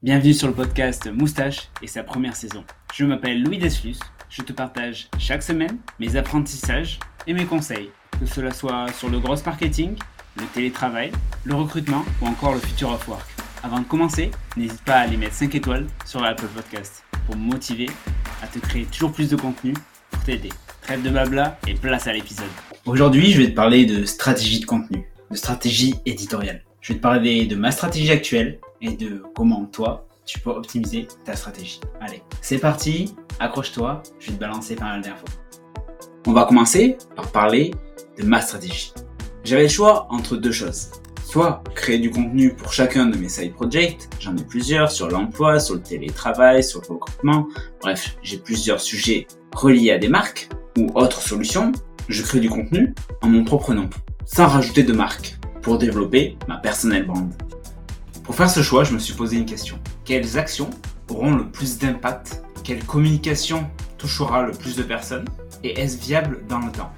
Bienvenue sur le podcast Moustache et sa première saison. Je m'appelle Louis Deslus, je te partage chaque semaine mes apprentissages et mes conseils, que cela soit sur le gros marketing, le télétravail, le recrutement ou encore le future of work. Avant de commencer, n'hésite pas à aller mettre 5 étoiles sur l'Apple Podcast pour me motiver à te créer toujours plus de contenu pour t'aider. Trêve de blabla et place à l'épisode. Aujourd'hui, je vais te parler de stratégie de contenu, de stratégie éditoriale. Je vais te parler de ma stratégie actuelle et de comment toi, tu peux optimiser ta stratégie. Allez, c'est parti, accroche-toi, je vais te balancer pas mal d'infos. On va commencer par parler de ma stratégie. J'avais le choix entre deux choses. Soit créer du contenu pour chacun de mes side projects, j'en ai plusieurs sur l'emploi, sur le télétravail, sur le recrutement, bref, j'ai plusieurs sujets reliés à des marques ou autres solutions. Je crée du contenu en mon propre nom, sans rajouter de marque, pour développer ma personnelle brand. Pour faire ce choix, je me suis posé une question. Quelles actions auront le plus d'impact? Quelle communication touchera le plus de personnes? Et est-ce viable dans le temps?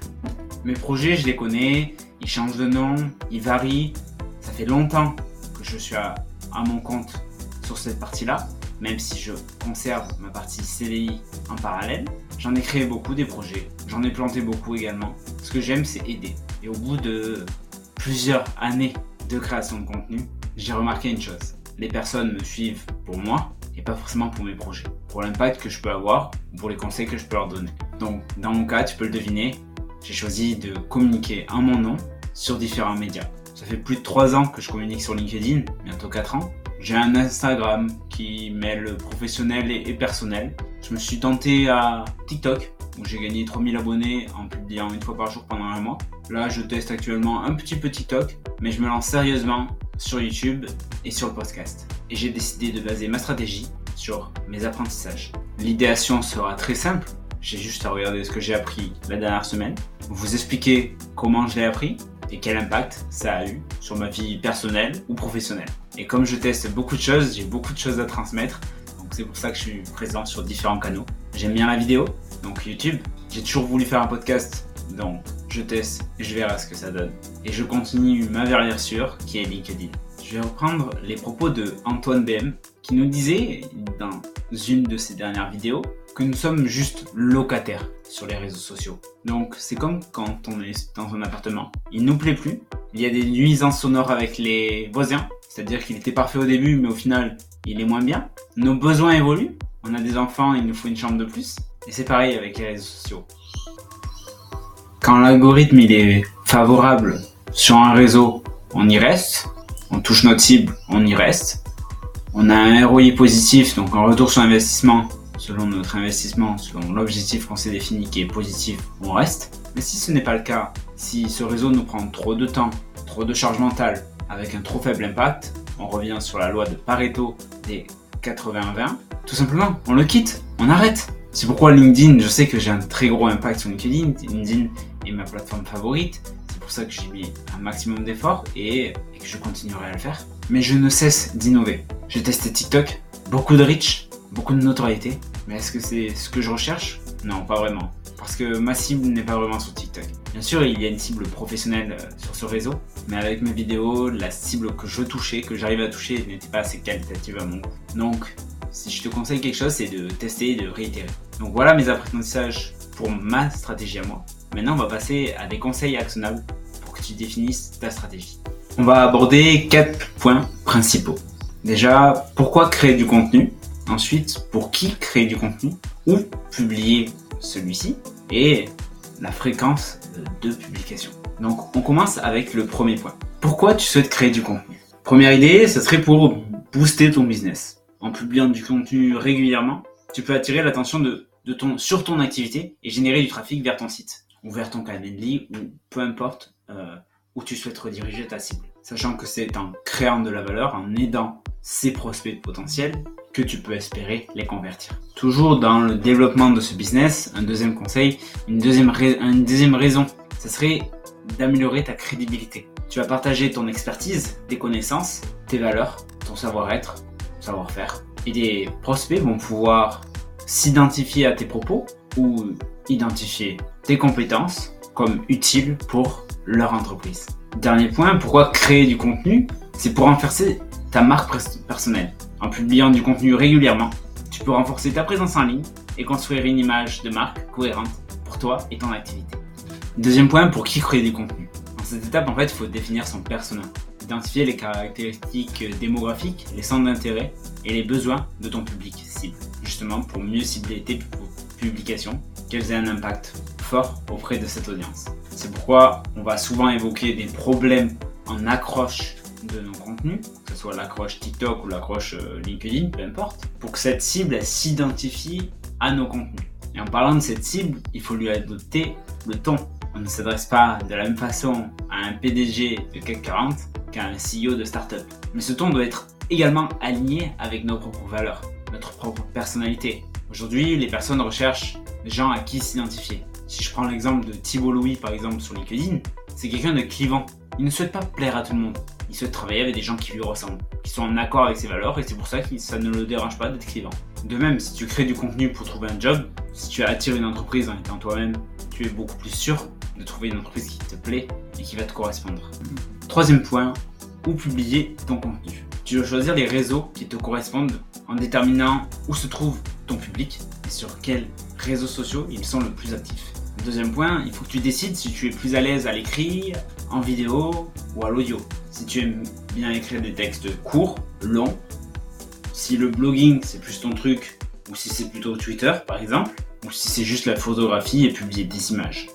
Mes projets, je les connais, ils changent de nom, ils varient, ça fait longtemps que je suis à, mon compte sur cette partie-là, même si je conserve ma partie CDI en parallèle. J'en ai créé beaucoup des projets, j'en ai planté beaucoup également. Ce que j'aime, c'est aider. Et au bout de plusieurs années de création de contenu, j'ai remarqué une chose. Les personnes me suivent pour moi et pas forcément pour mes projets, pour l'impact que je peux avoir ou pour les conseils que je peux leur donner. Donc, dans mon cas, tu peux le deviner, j'ai choisi de communiquer en mon nom sur différents médias. Ça fait plus de 3 ans que je communique sur LinkedIn, bientôt 4 ans. J'ai un Instagram qui mêle professionnel et, personnel. Je me suis tenté à TikTok, où j'ai gagné 3000 abonnés en publiant une fois par jour pendant un mois. Là, je teste actuellement un petit peu TikTok, mais je me lance sérieusement sur YouTube et sur le podcast. Et j'ai décidé de baser ma stratégie sur mes apprentissages. L'idéation sera très simple. J'ai juste à regarder ce que j'ai appris la dernière semaine, vous expliquer comment je l'ai appris et quel impact ça a eu sur ma vie personnelle ou professionnelle. Et comme je teste beaucoup de choses, j'ai beaucoup de choses à transmettre, donc c'est pour ça que je suis présent sur différents canaux. J'aime bien la vidéo, donc YouTube. J'ai toujours voulu faire un podcast, donc je teste et je verrai ce que ça donne. Et je continue ma verrière sûre qui est LinkedIn. Je vais reprendre les propos de Antoine BM qui nous disait dans une de ses dernières vidéos que nous sommes juste locataires sur les réseaux sociaux. Donc c'est comme quand on est dans un appartement. Il nous plaît plus. Il y a des nuisances sonores avec les voisins. C'est-à-dire qu'il était parfait au début, mais au final, il est moins bien. Nos besoins évoluent. On a des enfants, il nous faut une chambre de plus. Et c'est pareil avec les réseaux sociaux. Quand l'algorithme il est favorable sur un réseau, on y reste. On touche notre cible, on y reste. On a un ROI positif, donc un retour sur investissement selon notre investissement, selon l'objectif qu'on s'est défini qui est positif, on reste. Mais si ce n'est pas le cas, si ce réseau nous prend trop de temps, trop de charge mentale, avec un trop faible impact, on revient sur la loi de Pareto des 80-20, tout simplement, on le quitte, on arrête. C'est pourquoi LinkedIn, je sais que j'ai un très gros impact sur LinkedIn. LinkedIn est ma plateforme favorite. C'est pour ça que j'ai mis un maximum d'efforts et, que je continuerai à le faire. Mais je ne cesse d'innover. J'ai testé TikTok, beaucoup de reach, beaucoup de notoriété. Mais est-ce que c'est ce que je recherche? Non, pas vraiment. Parce que ma cible n'est pas vraiment sur TikTok. Bien sûr, il y a une cible professionnelle euh, sur ce réseau, mais avec mes vidéos, la cible que je touchais, que j'arrivais à toucher, n'était pas assez qualitative à mon goût. Donc, si je te conseille quelque chose, c'est de tester et de réitérer. Donc voilà mes apprentissages pour ma stratégie à moi. Maintenant, on va passer à des conseils actionnables pour que tu définisses ta stratégie. On va aborder quatre points principaux. Déjà, pourquoi créer du contenu? Ensuite, pour qui créer du contenu? Ou publier celui-ci? Et la fréquence de publication. Donc, on commence avec le premier point. Pourquoi tu souhaites créer du contenu? Première idée, ce serait pour booster ton business. En publiant du contenu régulièrement, tu peux attirer l'attention de, sur ton activité et générer du trafic vers ton site ou vers ton Calendly ou peu importe euh, où tu souhaites rediriger ta cible. Sachant que c'est en créant de la valeur, en aidant ces prospects potentiels que tu peux espérer les convertir. Toujours dans le développement de ce business, un deuxième conseil, une deuxième, raison, ce serait d'améliorer ta crédibilité. Tu vas partager ton expertise, tes connaissances, tes valeurs, ton savoir-être, savoir-faire. Et des prospects vont pouvoir s'identifier à tes propos ou identifier tes compétences comme utiles pour leur entreprise. Dernier point, pourquoi créer du contenu? C'est pour renforcer ta marque personnelle. En publiant du contenu régulièrement, tu peux renforcer ta présence en ligne et construire une image de marque cohérente pour toi et ton activité. Deuxième point, pour qui créer du contenu? Dans cette étape, en fait, il faut définir son persona, identifier les caractéristiques démographiques, les centres d'intérêt et les besoins de ton public cible, justement pour mieux cibler tes publications, qu'elles aient un impact fort auprès de cette audience. C'est pourquoi on va souvent évoquer des problèmes en accroche de nos contenus, que ce soit l'accroche TikTok ou l'accroche euh, LinkedIn, peu importe, pour que cette cible s'identifie à nos contenus. Et en parlant de cette cible, il faut lui adopter le ton. On ne s'adresse pas de la même façon à un PDG de CAC 40 qu'à un CEO de startup. Mais ce ton doit être également aligné avec nos propres valeurs, notre propre personnalité. Aujourd'hui, les personnes recherchent des gens à qui s'identifier. Si je prends l'exemple de Thibault Louis par exemple sur LinkedIn, c'est quelqu'un de clivant. Il ne souhaite pas plaire à tout le monde. Il souhaite travailler avec des gens qui lui ressemblent, qui sont en accord avec ses valeurs et c'est pour ça que ça ne le dérange pas d'être clivant. De même, si tu crées du contenu pour trouver un job, si tu attires une entreprise en étant toi-même, tu es beaucoup plus sûr de trouver une entreprise qui te plaît et qui va te correspondre. Troisième point, où publier ton contenu? Tu dois choisir les réseaux qui te correspondent en déterminant où se trouve public et sur quels réseaux sociaux ils sont le plus actifs. Deuxième point, il faut que tu décides si tu es plus à l'aise à l'écrit, en vidéo ou à l'audio. Si tu aimes bien écrire des textes courts, longs, si le blogging c'est plus ton truc, ou si c'est plutôt Twitter par exemple, ou si c'est juste la photographie et publier des images.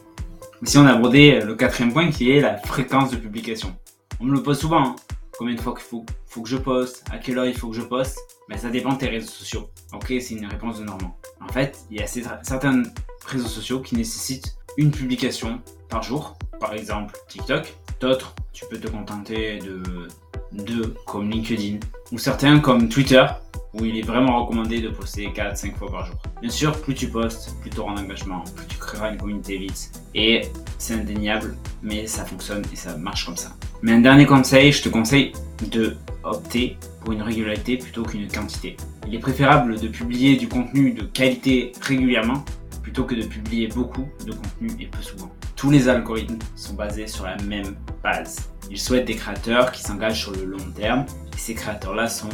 Ici on a abordé le quatrième point qui est la fréquence de publication. On me le pose souvent, hein. Combien de fois qu'il faut, faut que je poste, à quelle heure il faut que je poste, mais ça dépend de tes réseaux sociaux. Ok, c'est une réponse de Normand. En fait, il y a certains réseaux sociaux qui nécessitent une publication par jour, par exemple TikTok. D'autres, tu peux te contenter de deux comme LinkedIn, ou certains comme Twitter, où il est vraiment recommandé de poster 4-5 fois par jour. Bien sûr, plus tu postes, plus tu auras un engagement, plus tu créeras une communauté vite. Et c'est indéniable, mais ça fonctionne et ça marche comme ça. Mais un dernier conseil, je te conseille de opter pour une régularité plutôt qu'une quantité. Il est préférable de publier du contenu de qualité régulièrement plutôt que de publier beaucoup de contenu et peu souvent. Tous les algorithmes sont basés sur la même base. Ils souhaitent des créateurs qui s'engagent sur le long terme et ces créateurs-là sont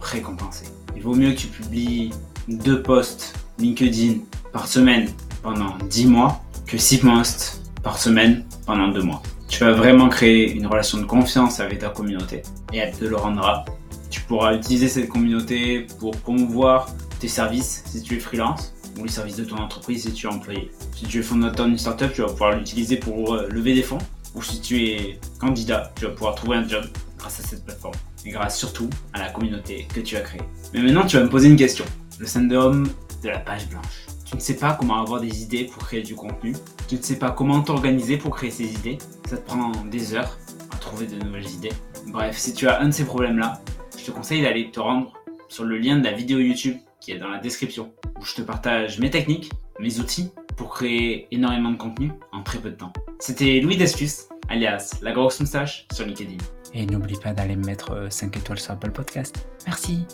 récompensés. Il vaut mieux que tu publies deux posts LinkedIn par semaine pendant 10 mois que 6 posts par semaine pendant 2 mois. Tu vas vraiment créer une relation de confiance avec ta communauté et elle te le rendra. Tu pourras utiliser cette communauté pour promouvoir tes services si tu es freelance ou les services de ton entreprise si tu es employé. Si tu es fondateur d'une startup, tu vas pouvoir l'utiliser pour euh, lever des fonds. Ou si tu es candidat, tu vas pouvoir trouver un job grâce à cette plateforme. Et grâce surtout à la communauté que tu as créée. Mais maintenant, tu vas me poser une question. Le syndrome de la page blanche. Tu ne sais pas comment avoir des idées pour créer du contenu. Tu ne sais pas comment t'organiser pour créer ces idées. Ça te prend des heures à trouver de nouvelles idées. Bref, si tu as un de ces problèmes-là, je te conseille d'aller te rendre sur le lien de la vidéo YouTube qui est dans la description, où je te partage mes techniques, mes outils pour créer énormément de contenu en très peu de temps. C'était Louis Descus, alias La Grosse Moustache sur LinkedIn. Et n'oublie pas d'aller me mettre 5 euh, étoiles sur Apple Podcast. Merci.